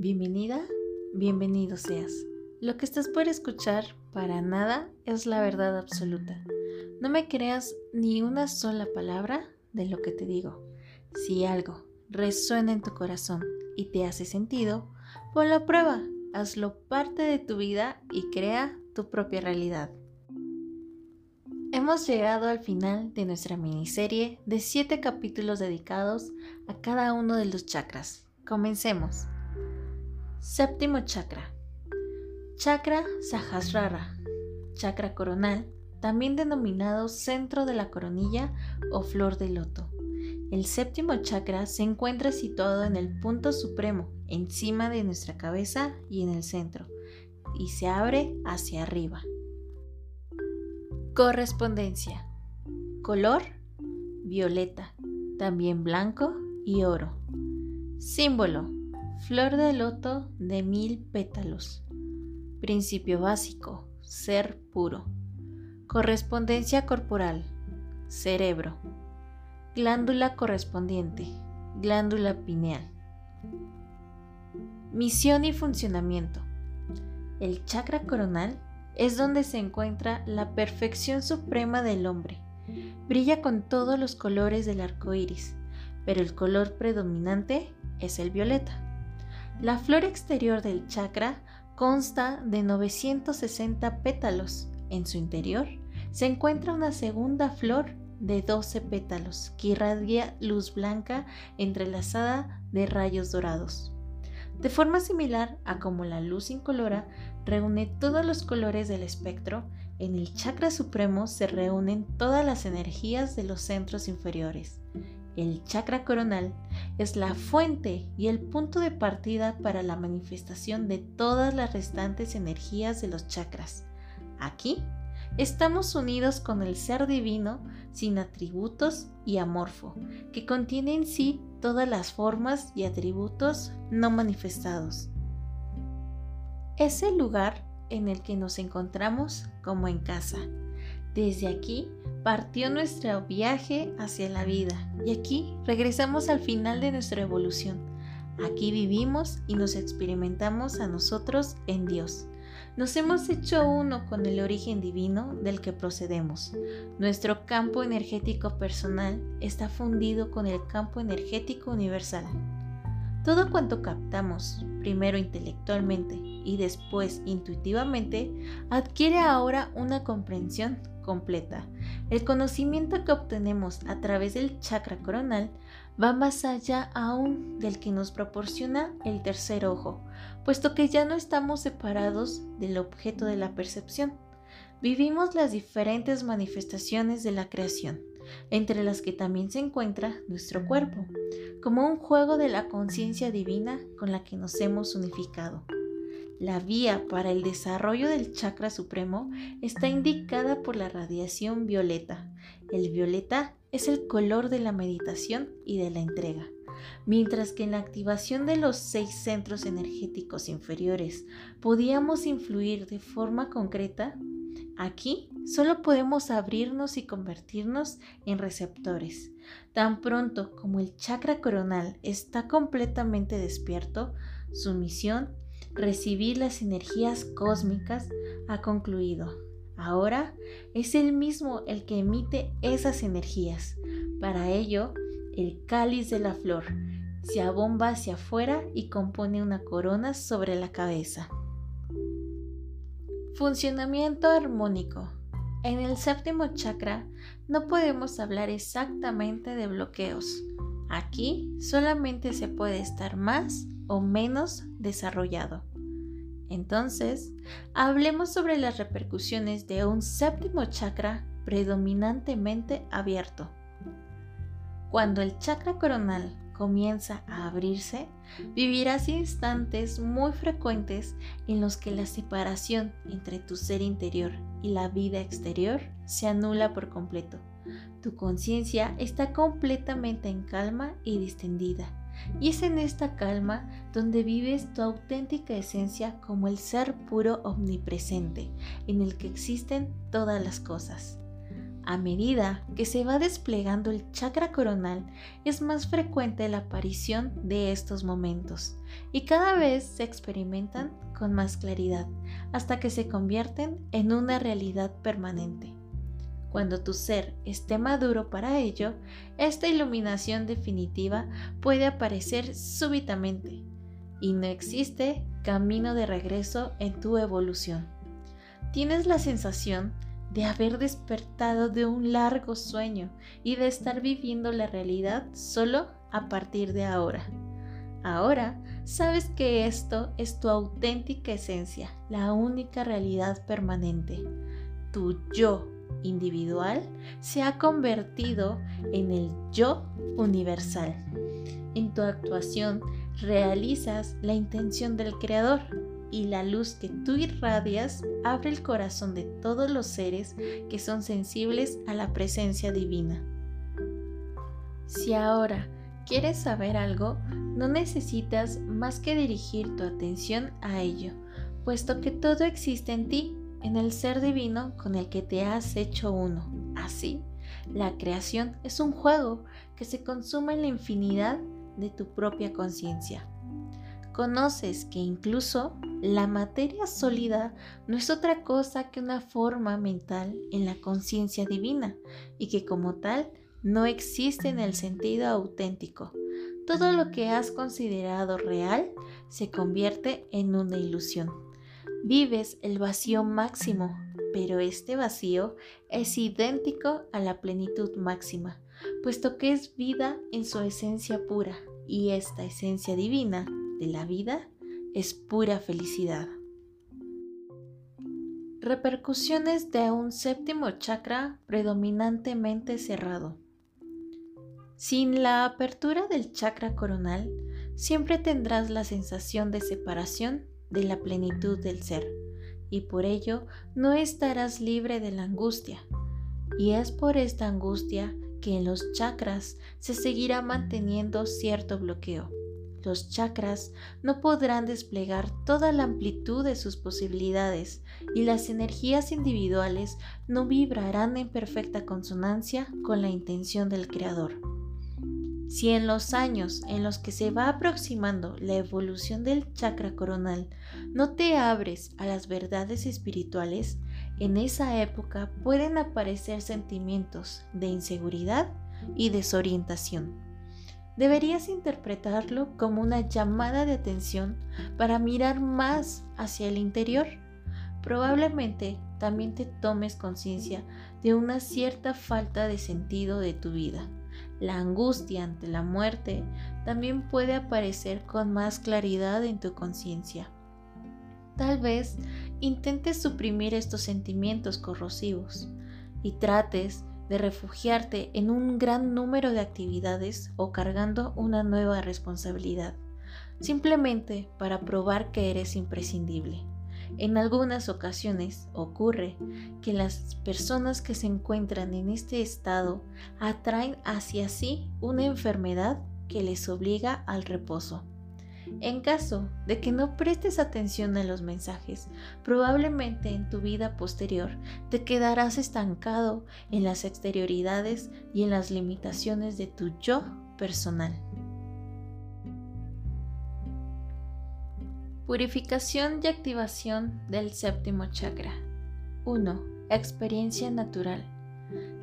Bienvenida, bienvenido seas. Lo que estás por escuchar para nada es la verdad absoluta. No me creas ni una sola palabra de lo que te digo. Si algo resuena en tu corazón y te hace sentido, ponlo a prueba, hazlo parte de tu vida y crea tu propia realidad. Hemos llegado al final de nuestra miniserie de 7 capítulos dedicados a cada uno de los chakras. Comencemos. Séptimo chakra. Chakra Sahasrara. Chakra coronal, también denominado centro de la coronilla o flor de loto. El séptimo chakra se encuentra situado en el punto supremo, encima de nuestra cabeza y en el centro, y se abre hacia arriba. Correspondencia. Color, violeta, también blanco y oro. Símbolo, Flor de loto de mil pétalos. Principio básico. Ser puro. Correspondencia corporal. Cerebro. Glándula correspondiente. Glándula pineal. Misión y funcionamiento. El chakra coronal es donde se encuentra la perfección suprema del hombre. Brilla con todos los colores del arco iris, pero el color predominante es el violeta. La flor exterior del chakra consta de 960 pétalos. En su interior se encuentra una segunda flor de 12 pétalos que irradia luz blanca entrelazada de rayos dorados. De forma similar a como la luz incolora reúne todos los colores del espectro, en el chakra supremo se reúnen todas las energías de los centros inferiores. El chakra coronal es la fuente y el punto de partida para la manifestación de todas las restantes energías de los chakras. Aquí estamos unidos con el ser divino sin atributos y amorfo, que contiene en sí todas las formas y atributos no manifestados. Es el lugar en el que nos encontramos como en casa. Desde aquí partió nuestro viaje hacia la vida y aquí regresamos al final de nuestra evolución. Aquí vivimos y nos experimentamos a nosotros en Dios. Nos hemos hecho uno con el origen divino del que procedemos. Nuestro campo energético personal está fundido con el campo energético universal. Todo cuanto captamos, primero intelectualmente y después intuitivamente, adquiere ahora una comprensión completa. El conocimiento que obtenemos a través del chakra coronal va más allá aún del que nos proporciona el tercer ojo, puesto que ya no estamos separados del objeto de la percepción. Vivimos las diferentes manifestaciones de la creación, entre las que también se encuentra nuestro cuerpo, como un juego de la conciencia divina con la que nos hemos unificado. La vía para el desarrollo del chakra supremo está indicada por la radiación violeta. El violeta es el color de la meditación y de la entrega. Mientras que en la activación de los seis centros energéticos inferiores podíamos influir de forma concreta, aquí solo podemos abrirnos y convertirnos en receptores. Tan pronto como el chakra coronal está completamente despierto, su misión recibir las energías cósmicas ha concluido. Ahora es él mismo el que emite esas energías. Para ello, el cáliz de la flor se abomba hacia afuera y compone una corona sobre la cabeza. Funcionamiento armónico. En el séptimo chakra no podemos hablar exactamente de bloqueos. Aquí solamente se puede estar más o menos desarrollado. Entonces, hablemos sobre las repercusiones de un séptimo chakra predominantemente abierto. Cuando el chakra coronal comienza a abrirse, vivirás instantes muy frecuentes en los que la separación entre tu ser interior y la vida exterior se anula por completo. Tu conciencia está completamente en calma y distendida y es en esta calma donde vives tu auténtica esencia como el ser puro omnipresente, en el que existen todas las cosas. A medida que se va desplegando el chakra coronal, es más frecuente la aparición de estos momentos y cada vez se experimentan con más claridad hasta que se convierten en una realidad permanente. Cuando tu ser esté maduro para ello, esta iluminación definitiva puede aparecer súbitamente y no existe camino de regreso en tu evolución. Tienes la sensación de haber despertado de un largo sueño y de estar viviendo la realidad solo a partir de ahora. Ahora sabes que esto es tu auténtica esencia, la única realidad permanente. Tu yo individual se ha convertido en el yo universal. En tu actuación realizas la intención del Creador y la luz que tú irradias abre el corazón de todos los seres que son sensibles a la presencia divina. Si ahora quieres saber algo, no necesitas más que dirigir tu atención a ello, puesto que todo existe en ti, en el ser divino con el que te has hecho uno. Así, la creación es un juego que se consuma en la infinidad de tu propia conciencia. Conoces que incluso la materia sólida no es otra cosa que una forma mental en la conciencia divina y que como tal no existe en el sentido auténtico. Todo lo que has considerado real se convierte en una ilusión. Vives el vacío máximo, pero este vacío es idéntico a la plenitud máxima, puesto que es vida en su esencia pura, y esta esencia divina de la vida es pura felicidad. Repercusiones de un séptimo chakra predominantemente cerrado. Sin la apertura del chakra coronal, siempre tendrás la sensación de separación de la plenitud del ser, y por ello no estarás libre de la angustia. Y es por esta angustia que en los chakras se seguirá manteniendo cierto bloqueo. Los chakras no podrán desplegar toda la amplitud de sus posibilidades y las energías individuales no vibrarán en perfecta consonancia con la intención del Creador. Si en los años en los que se va aproximando la evolución del chakra coronal no te abres a las verdades espirituales, en esa época pueden aparecer sentimientos de inseguridad y desorientación. Deberías interpretarlo como una llamada de atención para mirar más hacia el interior. Probablemente también te tomes conciencia de una cierta falta de sentido de tu vida. La angustia ante la muerte también puede aparecer con más claridad en tu conciencia. Tal vez intentes suprimir estos sentimientos corrosivos y trates de refugiarte en un gran número de actividades o cargando una nueva responsabilidad, simplemente para probar que eres imprescindible. En algunas ocasiones ocurre que las personas que se encuentran en este estado atraen hacia sí una enfermedad que les obliga al reposo. En caso de que no prestes atención a los mensajes, probablemente en tu vida posterior te quedarás estancado en las exterioridades y en las limitaciones de tu yo personal. Purificación y activación del séptimo chakra. 1. Experiencia natural.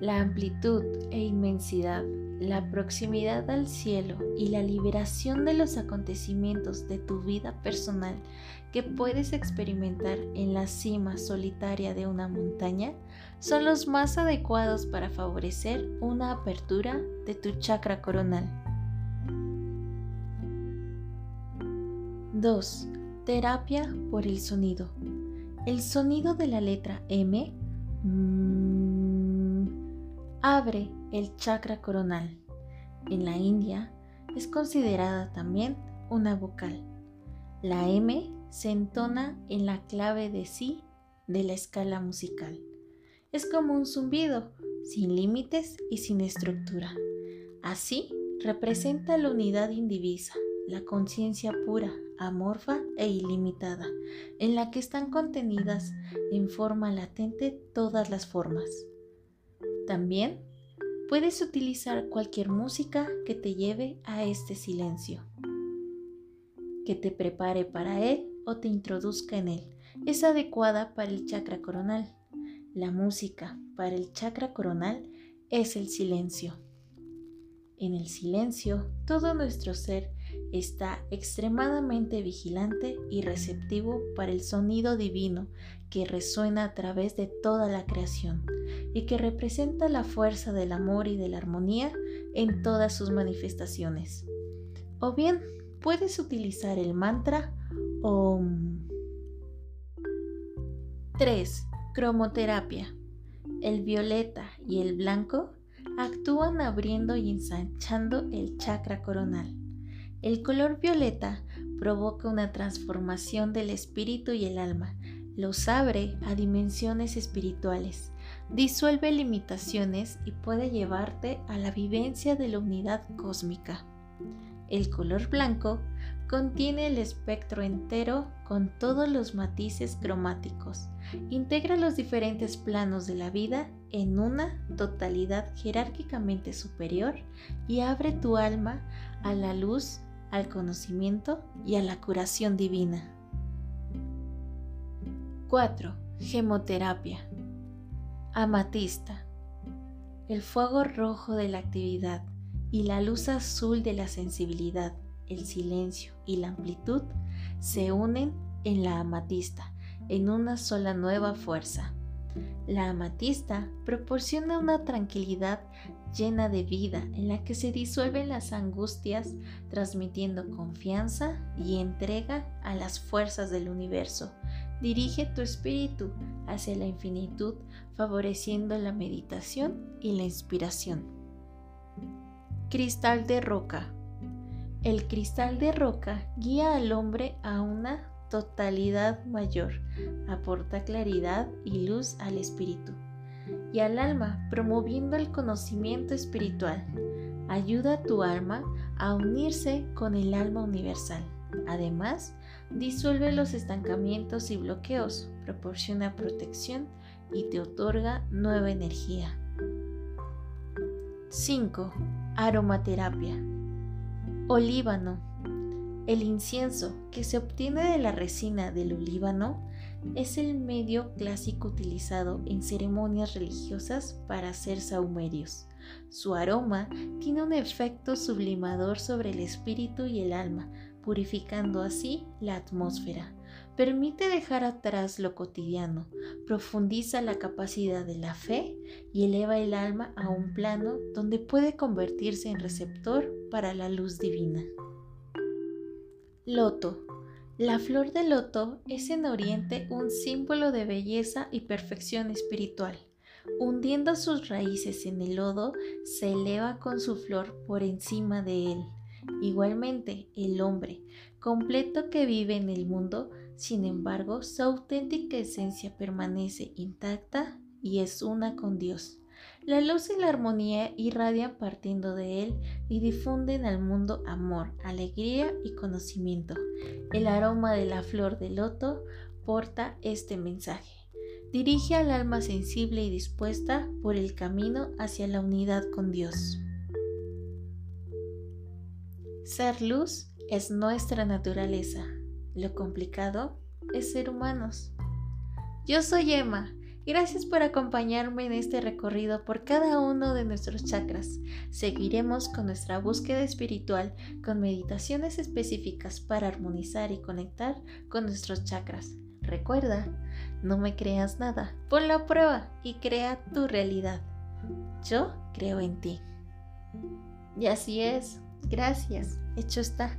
La amplitud e inmensidad la proximidad al cielo y la liberación de los acontecimientos de tu vida personal que puedes experimentar en la cima solitaria de una montaña son los más adecuados para favorecer una apertura de tu chakra coronal. 2. Terapia por el sonido. El sonido de la letra M mm, abre el chakra coronal. En la India es considerada también una vocal. La M se entona en la clave de Si de la escala musical. Es como un zumbido, sin límites y sin estructura. Así representa la unidad indivisa, la conciencia pura, amorfa e ilimitada, en la que están contenidas en forma latente todas las formas. También puedes utilizar cualquier música que te lleve a este silencio, que te prepare para él o te introduzca en él. Es adecuada para el chakra coronal. La música para el chakra coronal es el silencio. En el silencio, todo nuestro ser está extremadamente vigilante y receptivo para el sonido divino que resuena a través de toda la creación y que representa la fuerza del amor y de la armonía en todas sus manifestaciones. O bien puedes utilizar el mantra OM. 3. Cromoterapia. El violeta y el blanco actúan abriendo y ensanchando el chakra coronal. El color violeta provoca una transformación del espíritu y el alma, los abre a dimensiones espirituales, disuelve limitaciones y puede llevarte a la vivencia de la unidad cósmica. El color blanco contiene el espectro entero con todos los matices cromáticos, integra los diferentes planos de la vida en una totalidad jerárquicamente superior y abre tu alma a la luz, al conocimiento y a la curación divina. 4. Gemoterapia. Amatista. El fuego rojo de la actividad y la luz azul de la sensibilidad, el silencio y la amplitud se unen en la amatista en una sola nueva fuerza. La amatista proporciona una tranquilidad llena de vida en la que se disuelven las angustias, transmitiendo confianza y entrega a las fuerzas del universo. Dirige tu espíritu hacia la infinitud, favoreciendo la meditación y la inspiración. Cristal de roca. El cristal de roca guía al hombre a una totalidad mayor, aporta claridad y luz al espíritu y al alma, promoviendo el conocimiento espiritual. Ayuda a tu alma a unirse con el alma universal. Además, disuelve los estancamientos y bloqueos, proporciona protección y te otorga nueva energía. 5. Aromaterapia. Olíbano el incienso, que se obtiene de la resina del olíbano, es el medio clásico utilizado en ceremonias religiosas para hacer saumerios. Su aroma tiene un efecto sublimador sobre el espíritu y el alma, purificando así la atmósfera. Permite dejar atrás lo cotidiano, profundiza la capacidad de la fe y eleva el alma a un plano donde puede convertirse en receptor para la luz divina. Loto. La flor de loto es en Oriente un símbolo de belleza y perfección espiritual. Hundiendo sus raíces en el lodo, se eleva con su flor por encima de él. Igualmente, el hombre, completo que vive en el mundo, sin embargo, su auténtica esencia permanece intacta y es una con Dios. La luz y la armonía irradian partiendo de él y difunden al mundo amor, alegría y conocimiento. El aroma de la flor de loto porta este mensaje. Dirige al alma sensible y dispuesta por el camino hacia la unidad con Dios. Ser luz es nuestra naturaleza. Lo complicado es ser humanos. Yo soy Emma Gracias por acompañarme en este recorrido por cada uno de nuestros chakras. Seguiremos con nuestra búsqueda espiritual con meditaciones específicas para armonizar y conectar con nuestros chakras. Recuerda, no me creas nada, pon la prueba y crea tu realidad. Yo creo en ti. Y así es. Gracias. Hecho está.